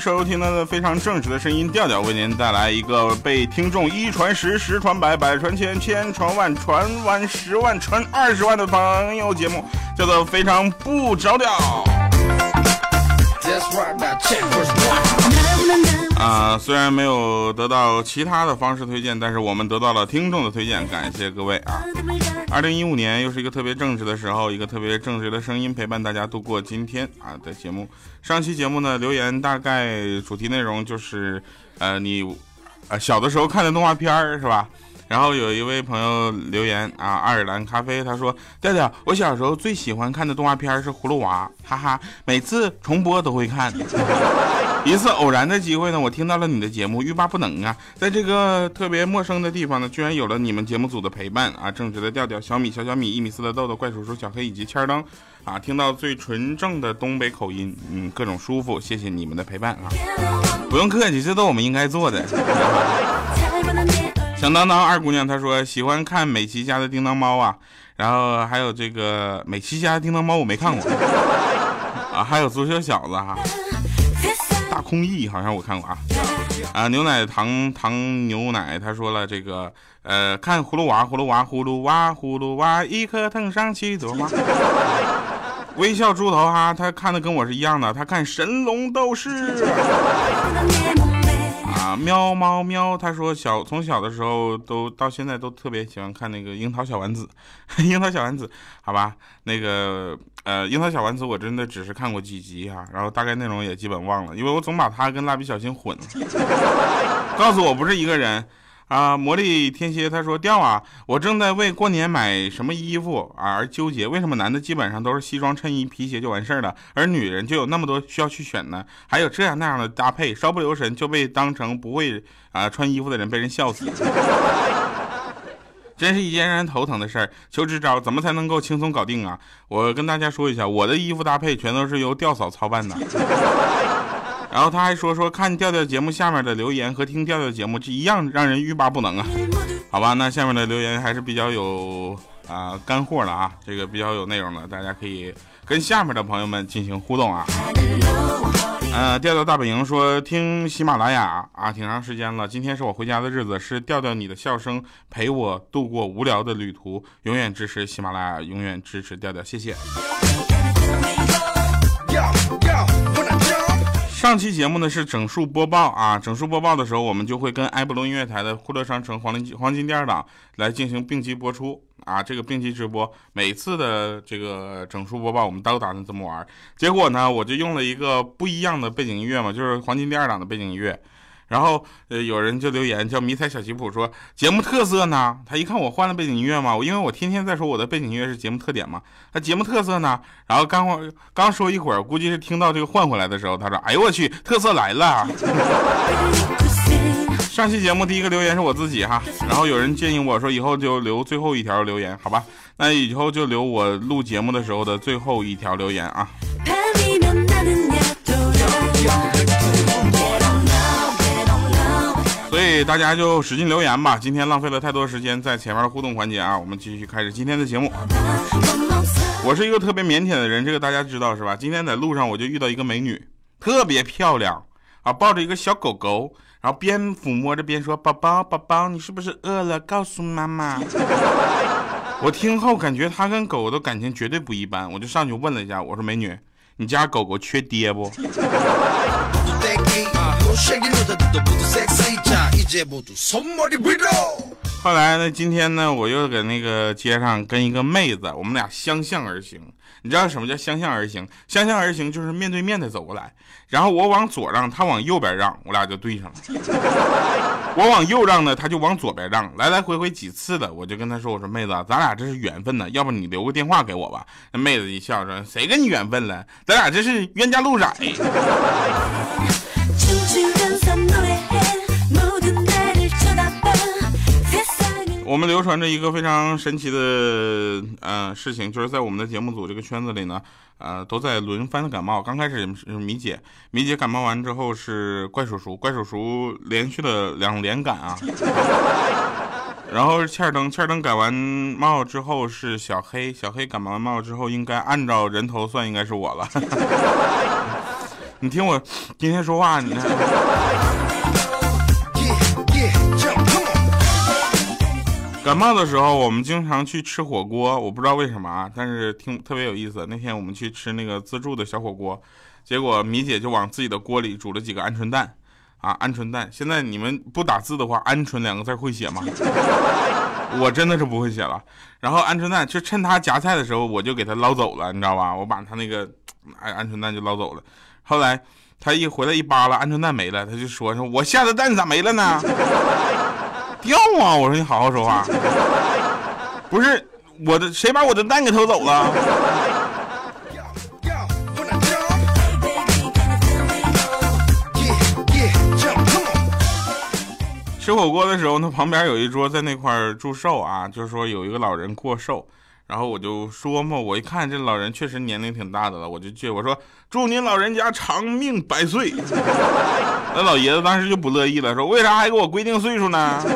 收听到的非常正直的声音调调，为您带来一个被听众一传十，十传百，百传千，千传万，传完十万，传二十万的朋友节目，叫做非常不着调。啊，虽然没有得到其他的方式推荐，但是我们得到了听众的推荐，感谢各位啊！二零一五年又是一个特别正直的时候，一个特别正直的声音陪伴大家度过今天啊的节目。上期节目呢，留言大概主题内容就是，呃，你，呃，小的时候看的动画片儿是吧？然后有一位朋友留言啊，爱尔兰咖啡，他说：调调，我小时候最喜欢看的动画片是《葫芦娃》，哈哈，每次重播都会看。一次偶然的机会呢，我听到了你的节目，欲罢不能啊！在这个特别陌生的地方呢，居然有了你们节目组的陪伴啊！正直的调调，小米、小小米、一米四的豆豆、怪叔叔、小黑以及千灯啊，听到最纯正的东北口音，嗯，各种舒服，谢谢你们的陪伴啊！不用客气，这都我们应该做的。响当当二姑娘她说喜欢看美琪家的叮当猫啊，然后还有这个美琪家的叮当猫我没看过。啊，还有足球小子哈，大空翼好像我看过啊。啊牛奶糖糖牛奶他说了这个呃看葫芦娃葫芦娃葫芦娃葫芦娃一颗藤上七朵花，微笑猪头哈他看的跟我是一样的，他看神龙斗士。啊，喵猫喵，他说小从小的时候都到现在都特别喜欢看那个樱桃小丸子，樱桃小丸子，好吧，那个呃樱桃小丸子我真的只是看过几集哈，然后大概内容也基本忘了，因为我总把它跟蜡笔小新混，告诉我不是一个人。啊，魔力天蝎他说掉啊，我正在为过年买什么衣服而纠结。为什么男的基本上都是西装衬衣皮鞋就完事儿了，而女人就有那么多需要去选呢？还有这样那样的搭配，稍不留神就被当成不会啊穿衣服的人，被人笑死。真是一件让人头疼的事儿。求支招，怎么才能够轻松搞定啊？我跟大家说一下，我的衣服搭配全都是由调嫂操办的。然后他还说说看调调节目下面的留言和听调调节目这一样让人欲罢不能啊，好吧，那下面的留言还是比较有啊干货的啊，这个比较有内容的，大家可以跟下面的朋友们进行互动啊。呃，调调大本营说听喜马拉雅啊挺长时间了，今天是我回家的日子，是调调你的笑声陪我度过无聊的旅途，永远支持喜马拉雅，永远支持调调，谢谢。上期节目呢是整数播报啊，整数播报的时候，我们就会跟埃博隆音乐台的酷乐商城黄金黄金第二档来进行并机播出啊，这个并机直播，每次的这个整数播报我们都打算这么玩，结果呢，我就用了一个不一样的背景音乐嘛，就是黄金第二档的背景音乐。然后，呃，有人就留言叫迷彩小吉普说节目特色呢？他一看我换了背景音乐嘛，我因为我天天在说我的背景音乐是节目特点嘛，他节目特色呢？然后刚刚说一会儿，估计是听到这个换回来的时候，他说：“哎呦我去，特色来了！” 上期节目第一个留言是我自己哈，然后有人建议我说以后就留最后一条留言，好吧？那以后就留我录节目的时候的最后一条留言啊。大家就使劲留言吧。今天浪费了太多时间在前面的互动环节啊，我们继续开始今天的节目。我是一个特别腼腆的人，这个大家知道是吧？今天在路上我就遇到一个美女，特别漂亮啊，抱着一个小狗狗，然后边抚摸着边说：“宝宝，宝宝，你是不是饿了？告诉妈妈。” 我听后感觉她跟狗的感情绝对不一般，我就上去问了一下，我说：“美女，你家狗狗缺爹不？”后来呢，今天呢，我又搁那个街上跟一个妹子，我们俩相向而行。你知道什么叫相向而行？相向而行就是面对面的走过来，然后我往左让，她往右边让，我俩就对上了。我往右让呢，她就往左边让，来来回回几次的，我就跟她说：“我说妹子，咱俩这是缘分呢，要不你留个电话给我吧。”那妹子一笑说：“谁跟你缘分了？咱俩这是冤家路窄。”我们流传着一个非常神奇的呃事情，就是在我们的节目组这个圈子里呢，呃，都在轮番的感冒。刚开始是米姐，米姐感冒完之后是怪叔叔，怪叔叔连续的两连感啊。然后是欠儿登，欠儿登感完帽之后是小黑，小黑感冒完帽之后应该按照人头算应该是我了。你听我今天说话，你看。感冒的时候，我们经常去吃火锅，我不知道为什么啊，但是听特别有意思。那天我们去吃那个自助的小火锅，结果米姐就往自己的锅里煮了几个鹌鹑蛋，啊，鹌鹑蛋。现在你们不打字的话，鹌鹑两个字会写吗？我真的是不会写了。然后鹌鹑蛋就趁他夹菜的时候，我就给他捞走了，你知道吧？我把他那个鹌鹌鹑蛋就捞走了。后来他一回来一扒拉，鹌鹑蛋没了，他就说说我下的蛋咋没了呢？掉啊！我说你好好说话，不是我的，谁把我的蛋给偷走了？吃火锅的时候，那旁边有一桌在那块祝寿啊，就是说有一个老人过寿。然后我就说嘛，我一看这老人确实年龄挺大的了，我就去我说祝您老人家长命百岁。那老爷子当时就不乐意了，说为啥还给我规定岁数呢？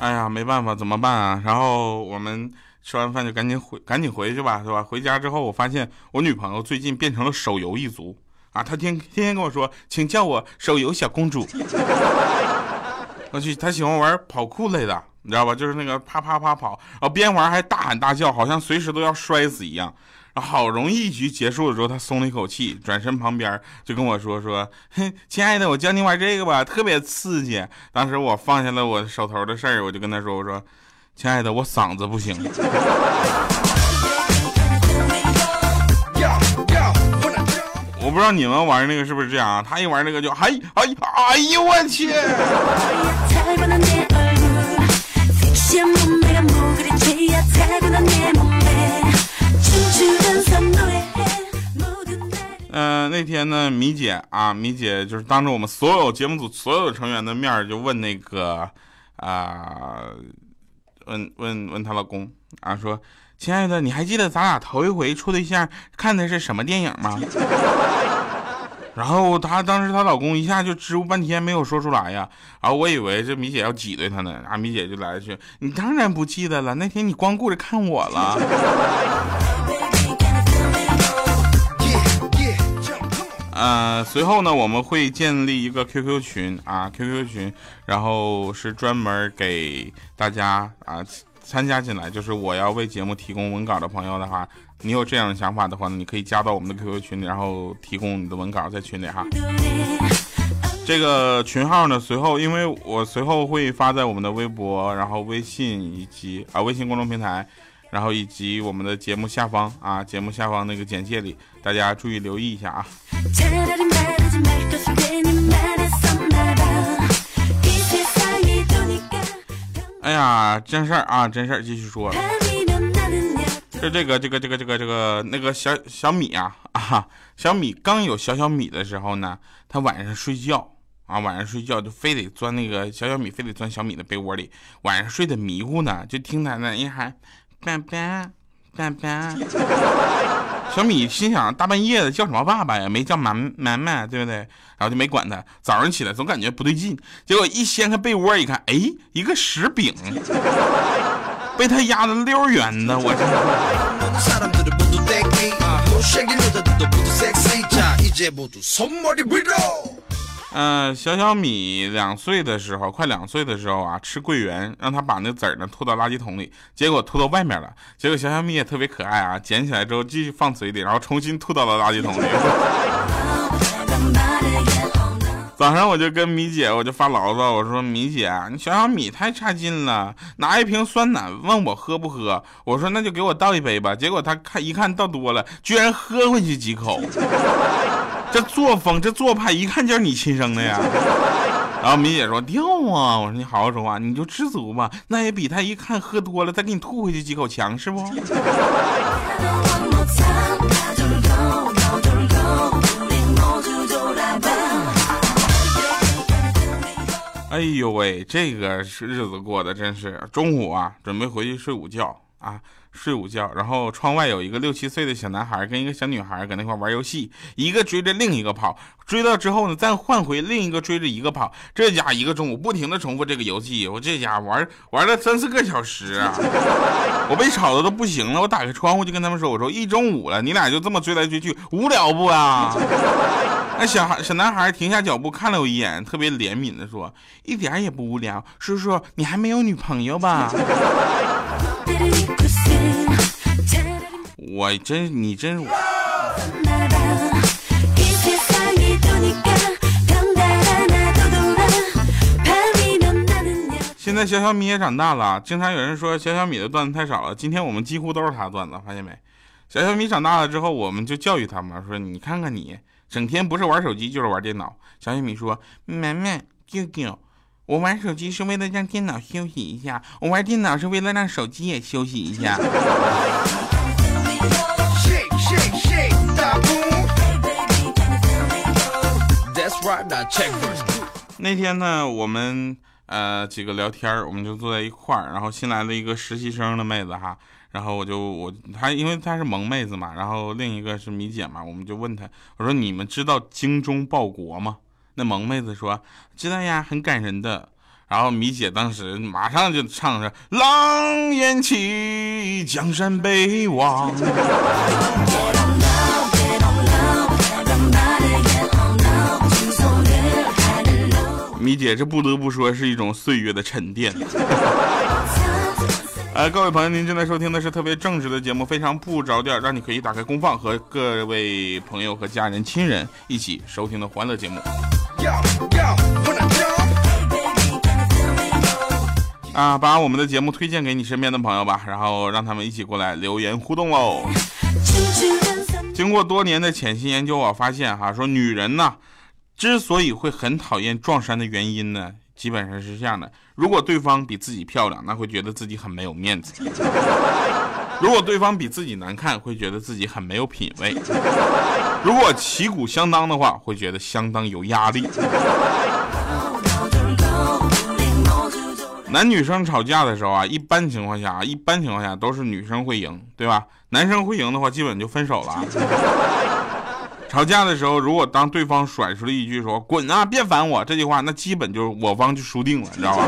哎呀，没办法，怎么办啊？然后我们。吃完饭就赶紧回，赶紧回去吧，是吧？回家之后，我发现我女朋友最近变成了手游一族啊！她天天天跟我说，请叫我手游小公主。我去，她喜欢玩跑酷类的，你知道吧？就是那个啪啪啪跑，然后边玩还大喊大叫，好像随时都要摔死一样。然后好容易一局结束的时候，她松了一口气，转身旁边就跟我说说：“哼，亲爱的，我教你玩这个吧，特别刺激。”当时我放下了我手头的事儿，我就跟她说：“我说。”亲爱的，我嗓子不行。我不知道你们玩那个是不是这样啊？他一玩那个就哎哎哎呦我去！嗯，那天呢，米姐啊，米姐就是当着我们所有节目组所有成员的面就问那个啊。问问问她老公啊，说亲爱的，你还记得咱俩头一回处对象看的是什么电影吗？然后她当时她老公一下就支吾半天没有说出来呀。然后我以为这米姐要挤兑他呢，啊，米姐就来一句：“你当然不记得了，那天你光顾着看我了。”呃，随后呢，我们会建立一个 QQ 群啊，QQ 群，然后是专门给大家啊参加进来。就是我要为节目提供文稿的朋友的话，你有这样的想法的话呢，你可以加到我们的 QQ 群里，然后提供你的文稿在群里哈。这个群号呢，随后因为我随后会发在我们的微博，然后微信以及啊微信公众平台。然后以及我们的节目下方啊，节目下方那个简介里，大家注意留意一下啊。哎呀，真事儿啊，真事儿，继续说。就这个，这个，这个，这个，这个那个小小米啊啊，小米刚有小小米的时候呢，他晚上睡觉啊，晚上睡觉就非得钻那个小小米，非得钻小米的被窝里，晚上睡得迷糊呢，就听他那一喊。爸爸，爸爸，小米心想大半夜的叫什么爸爸呀？没叫妈妈妈，对不对？然后就没管他。早上起来总感觉不对劲，结果一掀开被窝一看，哎，一个石饼，被他压的溜圆的，我嗯，小小米两岁的时候，快两岁的时候啊，吃桂圆，让他把那籽儿呢吐到垃圾桶里，结果吐到外面了。结果小小米也特别可爱啊，捡起来之后继续放嘴里，然后重新吐到了垃圾桶里。早上我就跟米姐，我就发牢骚，我说米姐，你小小米太差劲了，拿一瓶酸奶问我喝不喝，我说那就给我倒一杯吧。结果他看一看倒多了，居然喝回去几口。这作风，这做派，一看就是你亲生的呀。然后米姐说掉啊，我说你好好说话，你就知足吧，那也比他一看喝多了再给你吐回去几口强，是不？哎呦喂，这个是日子过得真是，中午啊，准备回去睡午觉啊。睡午觉，然后窗外有一个六七岁的小男孩跟一个小女孩搁那块玩游戏，一个追着另一个跑，追到之后呢，再换回另一个追着一个跑，这家一个中午不停的重复这个游戏，我这家玩玩了三四个小时啊，我被吵的都不行了，我打开窗户就跟他们说，我说一中午了，你俩就这么追来追去，无聊不啊？那小孩小男孩停下脚步看了我一眼，特别怜悯的说，一点也不无聊，叔叔你还没有女朋友吧？我真，你真我。现在小小米也长大了，经常有人说小小米的段子太少了。今天我们几乎都是他段子，发现没？小小米长大了之后，我们就教育他嘛，说你看看你，整天不是玩手机就是玩电脑。小小米说：“妈妈，舅舅，我玩手机是为了让电脑休息一下，我玩电脑是为了让手机也休息一下。”那天呢，我们呃几个聊天，我们就坐在一块儿，然后新来了一个实习生的妹子哈，然后我就我她因为她是萌妹子嘛，然后另一个是米姐嘛，我们就问她，我说你们知道精忠报国吗？那萌妹子说知道呀，很感人的。然后米姐当时马上就唱着“狼烟起，江山北望”。米姐，这不得不说是一种岁月的沉淀。哎，各位朋友，您正在收听的是特别正直的节目，非常不着调，让你可以打开功放，和各位朋友和家人、亲人一起收听的欢乐节目。啊，把我们的节目推荐给你身边的朋友吧，然后让他们一起过来留言互动喽。经过多年的潜心研究，我发现哈，说女人呢，之所以会很讨厌撞衫的原因呢，基本上是这样的：如果对方比自己漂亮，那会觉得自己很没有面子；如果对方比自己难看，会觉得自己很没有品位；如果旗鼓相当的话，会觉得相当有压力。男女生吵架的时候啊，一般情况下啊，一般情况下都是女生会赢，对吧？男生会赢的话，基本就分手了。吵架的时候，如果当对方甩出了一句说“滚啊，别烦我”这句话，那基本就是我方就输定了，你知道吧？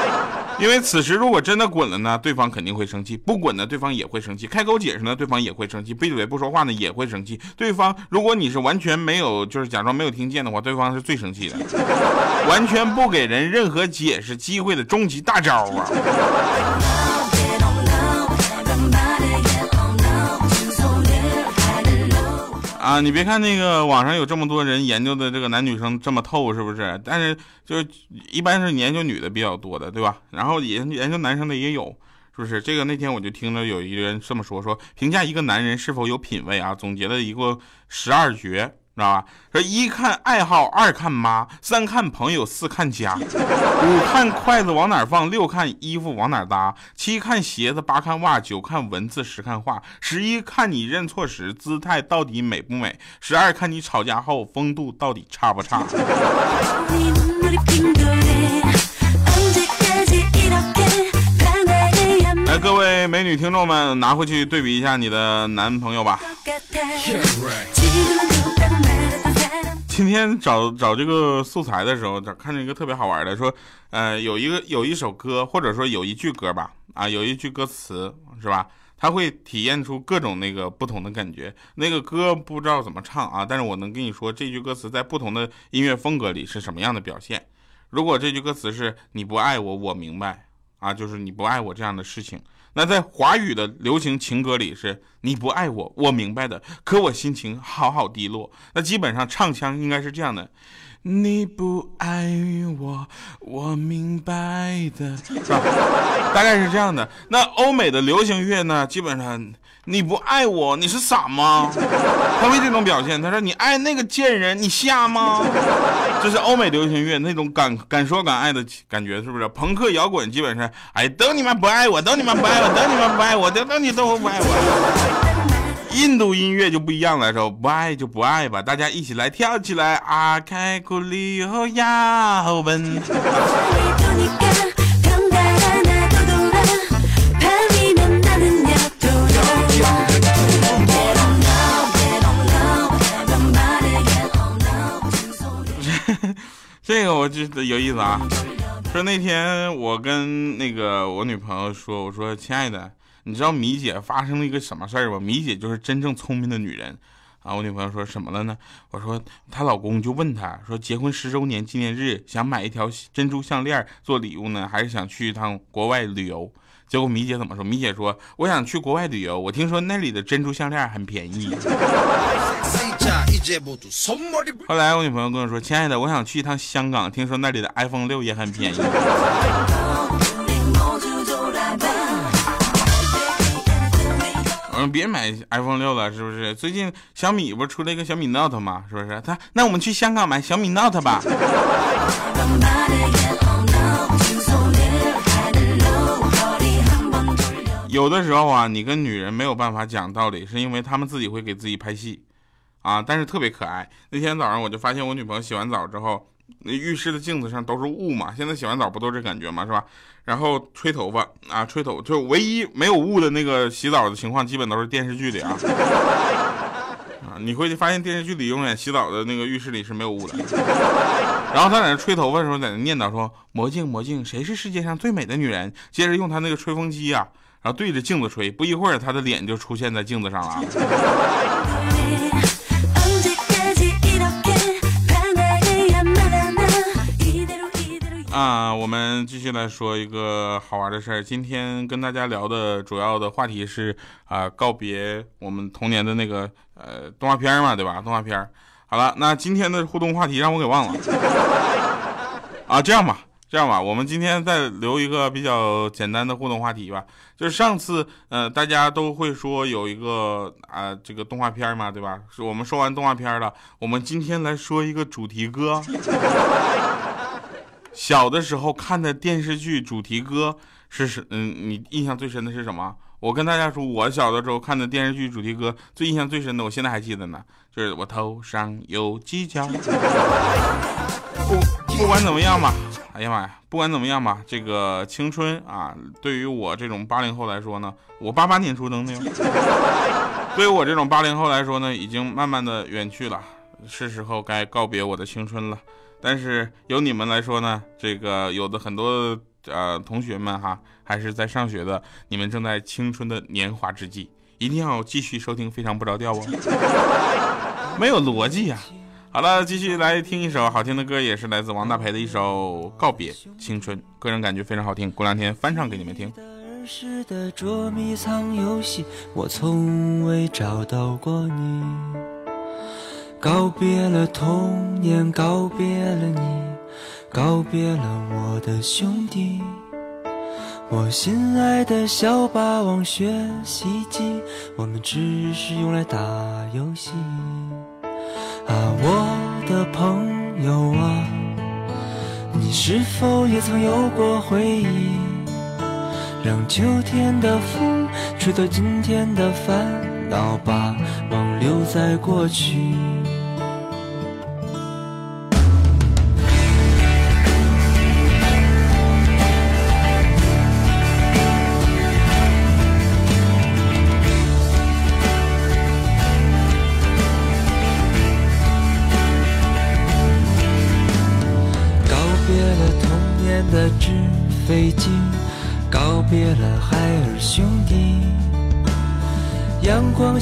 因为此时如果真的滚了呢，对方肯定会生气；不滚呢，对方也会生气；开口解释呢，对方也会生气；闭嘴不说话呢，也会生气。对方如果你是完全没有，就是假装没有听见的话，对方是最生气的，完全不给人任何解释机会的终极大招啊！啊，你别看那个网上有这么多人研究的这个男女生这么透，是不是？但是就一般是研究女的比较多的，对吧？然后研研究男生的也有，是不是？这个那天我就听着有一个人这么说，说评价一个男人是否有品位啊，总结了一个十二绝。知道吧？说一看爱好，二看妈，三看朋友，四看家，五看筷子往哪放，六看衣服往哪搭，七看鞋子，八看袜，九看文字，十看画，十一看你认错时姿态到底美不美，十二看你吵架后风度到底差不差。各位美女听众们，拿回去对比一下你的男朋友吧。今天找找这个素材的时候，看见一个特别好玩的，说，呃，有一个有一首歌，或者说有一句歌吧，啊，有一句歌词是吧？他会体验出各种那个不同的感觉。那个歌不知道怎么唱啊，但是我能跟你说这句歌词在不同的音乐风格里是什么样的表现。如果这句歌词是你不爱我，我明白啊，就是你不爱我这样的事情。那在华语的流行情歌里是你不爱我，我明白的，可我心情好好低落。那基本上唱腔应该是这样的。你不爱我，我明白的，是吧？大概是这样的。那欧美的流行乐呢？基本上，你不爱我，你是傻吗？他会这种表现。他说：“你爱那个贱人，你瞎吗？” 这是欧美流行乐那种敢敢说敢爱的感觉，是不是？朋克摇滚基本上，哎，都你们不爱我，都你们不爱我，都你们不爱我，都都你都不爱我。印度音乐就不一样了，说不爱就不爱吧，大家一起来跳起来，阿开库里欧呀后奔。这个我觉得有意思啊，说那天我跟那个我女朋友说，我说亲爱的。你知道米姐发生了一个什么事儿吗？米姐就是真正聪明的女人啊！我女朋友说什么了呢？我说她老公就问她说，结婚十周年纪念日想买一条珍珠项链做礼物呢，还是想去一趟国外旅游？结果米姐怎么说？米姐说我想去国外旅游，我听说那里的珍珠项链很便宜。后来我女朋友跟我说，亲爱的，我想去一趟香港，听说那里的 iPhone 六也很便宜。别买 iPhone 六了，是不是？最近小米不是出了一个小米 Note 吗？是不是？他那我们去香港买小米 Note 吧。有的时候啊，你跟女人没有办法讲道理，是因为她们自己会给自己拍戏啊，但是特别可爱。那天早上我就发现我女朋友洗完澡之后。那浴室的镜子上都是雾嘛，现在洗完澡不都这感觉嘛，是吧？然后吹头发啊，吹头就唯一没有雾的那个洗澡的情况，基本都是电视剧里啊。啊，你会发现电视剧里永远洗澡的那个浴室里是没有雾的。然后他在那吹头发的时候，在那念叨说：“魔镜魔镜，谁是世界上最美的女人？”接着用他那个吹风机呀，然后对着镜子吹，不一会儿他的脸就出现在镜子上了。们继续来说一个好玩的事儿。今天跟大家聊的主要的话题是啊，告别我们童年的那个呃动画片嘛，对吧？动画片。好了，那今天的互动话题让我给忘了。啊，这样吧，这样吧，我们今天再留一个比较简单的互动话题吧。就是上次呃，大家都会说有一个啊这个动画片嘛，对吧？是我们说完动画片了，我们今天来说一个主题歌。小的时候看的电视剧主题歌是什？嗯，你印象最深的是什么？我跟大家说，我小的时候看的电视剧主题歌最印象最深的，我现在还记得呢，就是我头上有犄角。不不管怎么样吧，哎呀妈呀，不管怎么样吧，这个青春啊，对于我这种八零后来说呢，我八八年出生的，对于我这种八零后来说呢，已经慢慢的远去了，是时候该告别我的青春了。但是由你们来说呢，这个有的很多呃同学们哈，还是在上学的，你们正在青春的年华之际，一定要继续收听，非常不着调哦，没有逻辑呀。好了，继续来听一首好听的歌，也是来自王大培的一首《告别青春》，个人感觉非常好听，过两天翻唱给你们听。我从未找到过你。告别了童年，告别了你，告别了我的兄弟。我心爱的小霸王学习机，我们只是用来打游戏。啊，我的朋友啊，你是否也曾有过回忆？让秋天的风吹走今天的烦恼，把梦留在过去。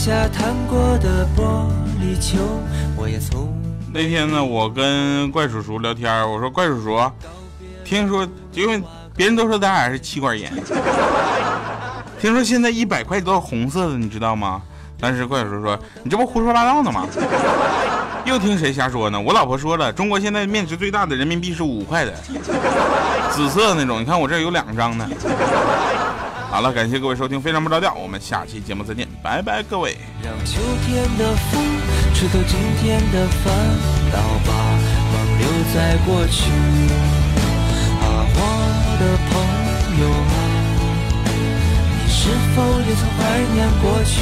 下弹过的玻璃球，我也从那天呢，我跟怪叔叔聊天，我说怪叔叔，听说因为别人都说咱俩是气管炎，听说现在一百块都是红色的，你知道吗？但是怪叔叔说你这不胡说八道呢吗？又听谁瞎说呢？我老婆说了，中国现在面值最大的人民币是五块的，紫色的那种，你看我这有两张呢。好了，感谢各位收听，非常不着调，我们下期节目再见，拜拜，各位。让秋天的风吹走今天的烦恼，把梦留在过去。啊，我的朋友啊，你是否也曾怀念过去？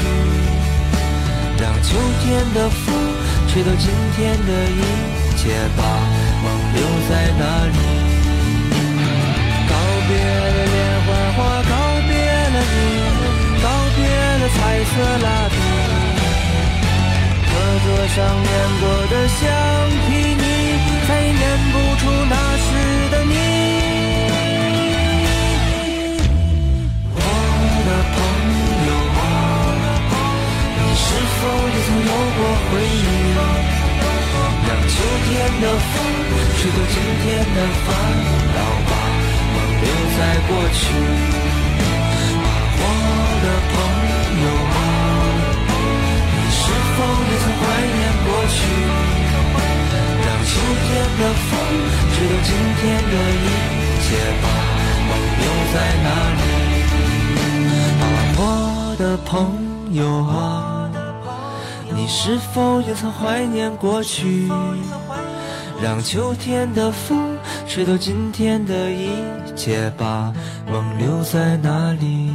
让秋天的风吹走今天的一切，把梦留在那里。上粘过的橡皮泥，再也粘不出那时的你。我的朋友啊，你是否也曾有过回忆？让秋天的风吹走今天的烦恼，吧梦留在过去。秋天的风吹走今天的一切，把梦留在哪里？啊，我的朋友啊，你是否也曾怀念过去？让秋天的风吹走今天的一切，把梦留在哪里？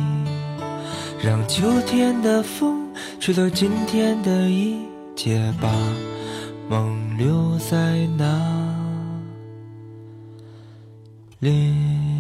让秋天的风吹走今天的一切，把梦留在哪里。